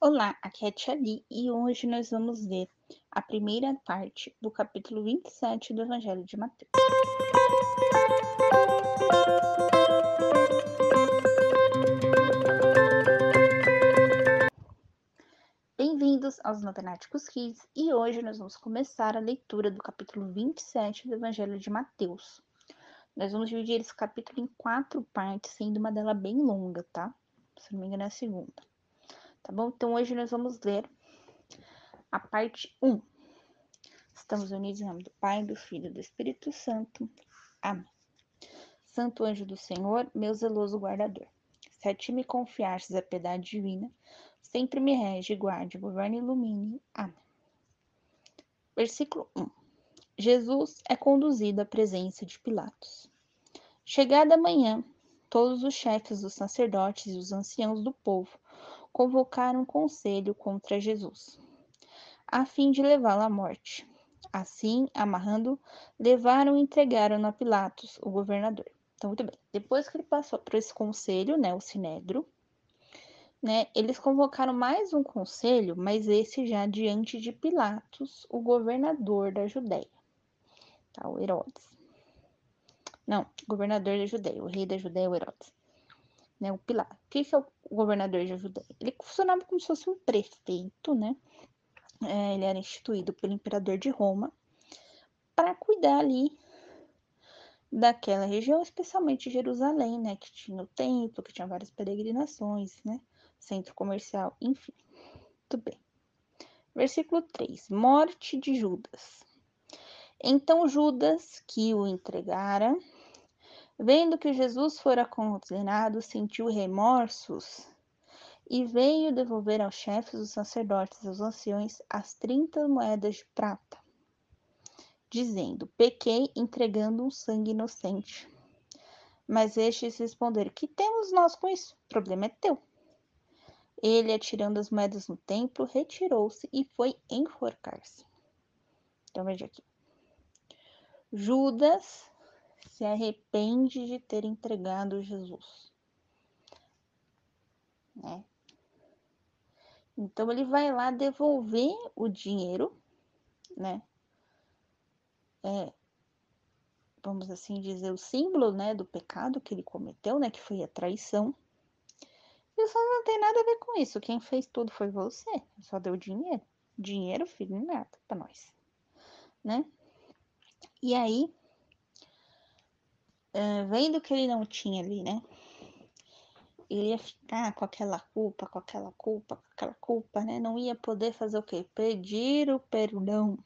Olá, aqui é Tia Li e hoje nós vamos ler a primeira parte do capítulo 27 do Evangelho de Mateus. Bem-vindos aos Matemáticos Kids e hoje nós vamos começar a leitura do capítulo 27 do Evangelho de Mateus. Nós vamos dividir esse capítulo em quatro partes, sendo uma delas bem longa, tá? Se não me engano, é a segunda. Tá bom? Então, hoje nós vamos ler a parte 1. Estamos unidos em nome do Pai, do Filho e do Espírito Santo. Amém. Santo anjo do Senhor, meu zeloso guardador, se a ti me confiastes a piedade divina, sempre me rege, guarde, governe e ilumine. Amém. Versículo 1. Jesus é conduzido à presença de Pilatos. Chegada a manhã, todos os chefes dos sacerdotes e os anciãos do povo convocaram um conselho contra Jesus, a fim de levá-lo à morte. Assim, amarrando, levaram e entregaram a Pilatos, o governador. Então, muito bem. Depois que ele passou por esse conselho, né, o Sinédrio, né, eles convocaram mais um conselho, mas esse já diante de Pilatos, o governador da Judéia, tá, o Herodes. Não, governador da Judéia, o rei da Judéia, o Herodes. Né, o Pilatos. O que, que é o governador da Judéia? Ele funcionava como se fosse um prefeito, né? É, ele era instituído pelo imperador de Roma para cuidar ali daquela região, especialmente Jerusalém, né? Que tinha o templo, que tinha várias peregrinações, né? Centro comercial, enfim. Tudo bem. Versículo 3: Morte de Judas. Então Judas, que o entregara, Vendo que Jesus fora condenado, sentiu remorsos e veio devolver aos chefes dos sacerdotes e aos anciões as trinta moedas de prata, dizendo: Pequei entregando um sangue inocente. Mas estes responderam: Que temos nós com isso? O problema é teu. Ele, atirando as moedas no templo, retirou-se e foi enforcar-se. Então veja aqui. Judas se arrepende de ter entregado Jesus. Né? Então ele vai lá devolver o dinheiro, né? É, vamos assim dizer, o símbolo, né, do pecado que ele cometeu, né, que foi a traição. E só não tem nada a ver com isso. Quem fez tudo foi você. Só deu dinheiro. Dinheiro, filho, nada para nós, né? E aí uh, vendo que ele não tinha ali, né? Ele ia ficar com aquela culpa, com aquela culpa, com aquela culpa, né? Não ia poder fazer o quê? Pedir o perdão,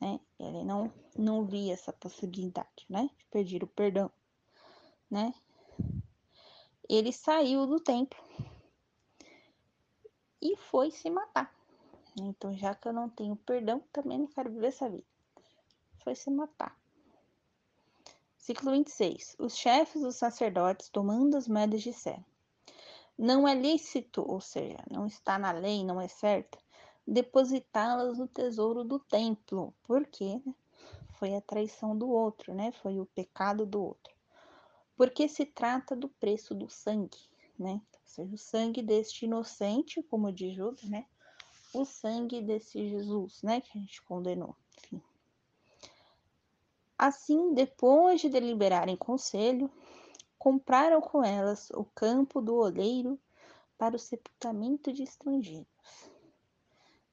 né? Ele não, não via essa possibilidade, né? De pedir o perdão, né? Ele saiu do templo e foi se matar. Então, já que eu não tenho perdão, também não quero viver essa vida. Foi se matar. Ciclo 26. Os chefes dos sacerdotes tomando as moedas disseram: Não é lícito, ou seja, não está na lei, não é certo, depositá-las no tesouro do templo, porque né, foi a traição do outro, né? Foi o pecado do outro. Porque se trata do preço do sangue, né? Ou seja, o sangue deste inocente, como diz Judas, né? O sangue desse Jesus, né? Que a gente condenou. Enfim. Assim, depois de deliberar em conselho, compraram com elas o campo do oleiro para o sepultamento de estrangeiros.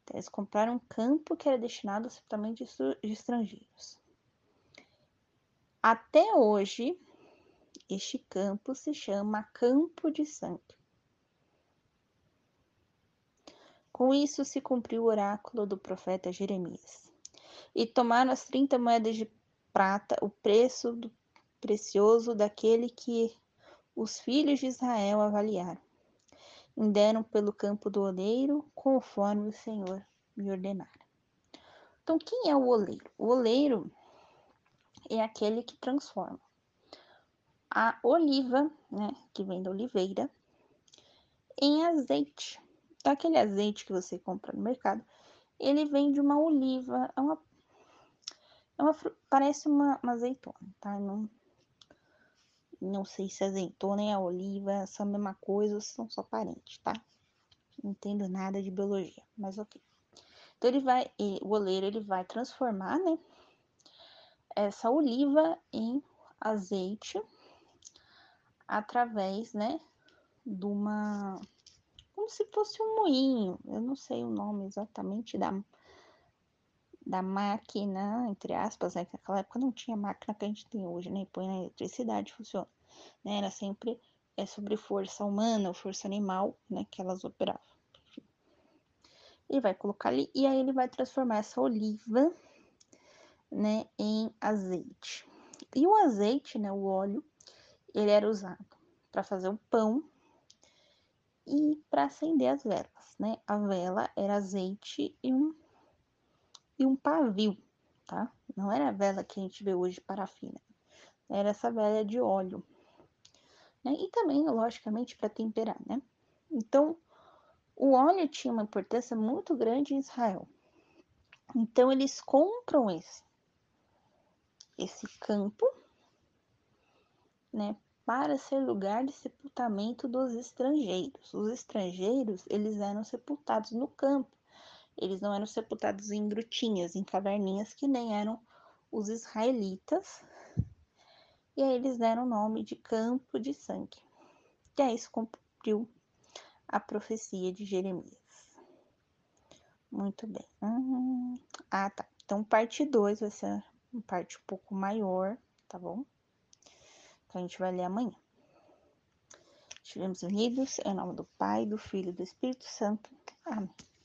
Então, eles compraram um campo que era destinado ao sepultamento de estrangeiros. Até hoje, este campo se chama Campo de Santo. Com isso se cumpriu o oráculo do profeta Jeremias. E tomaram as trinta moedas de prata o preço do precioso daquele que os filhos de Israel avaliaram. Deram pelo campo do oleiro, conforme o Senhor me ordenara. Então, quem é o oleiro? O oleiro é aquele que transforma a oliva, né, que vem da oliveira, em azeite. Então, aquele azeite que você compra no mercado, ele vem de uma oliva, é uma é uma, parece uma, uma azeitona, tá? Não, não sei se a azeitona e a oliva são a mesma coisa ou são só parentes, tá? Não entendo nada de biologia, mas ok. Então ele vai, o oleiro ele vai transformar, né, essa oliva em azeite através, né, de uma como se fosse um moinho, eu não sei o nome exatamente da da máquina, entre aspas, né, que naquela época não tinha máquina que a gente tem hoje, né, põe na eletricidade, funciona, né, era sempre é sobre força humana ou força animal, né, que elas operavam. Ele vai colocar ali e aí ele vai transformar essa oliva, né, em azeite. E o azeite, né, o óleo, ele era usado para fazer o pão e para acender as velas, né? A vela era azeite e um e um pavio, tá? Não era a vela que a gente vê hoje parafina. Era essa vela de óleo. Né? E também, logicamente, para temperar, né? Então, o óleo tinha uma importância muito grande em Israel. Então, eles compram esse, esse campo, né, para ser lugar de sepultamento dos estrangeiros. Os estrangeiros, eles eram sepultados no campo. Eles não eram sepultados em grutinhas, em caverninhas, que nem eram os israelitas. E aí eles deram o nome de campo de sangue. E aí isso cumpriu a profecia de Jeremias. Muito bem. Hum, ah, tá. Então, parte 2 vai ser uma parte um pouco maior, tá bom? que a gente vai ler amanhã. Estivemos unidos em nome do Pai, do Filho e do Espírito Santo. Amém.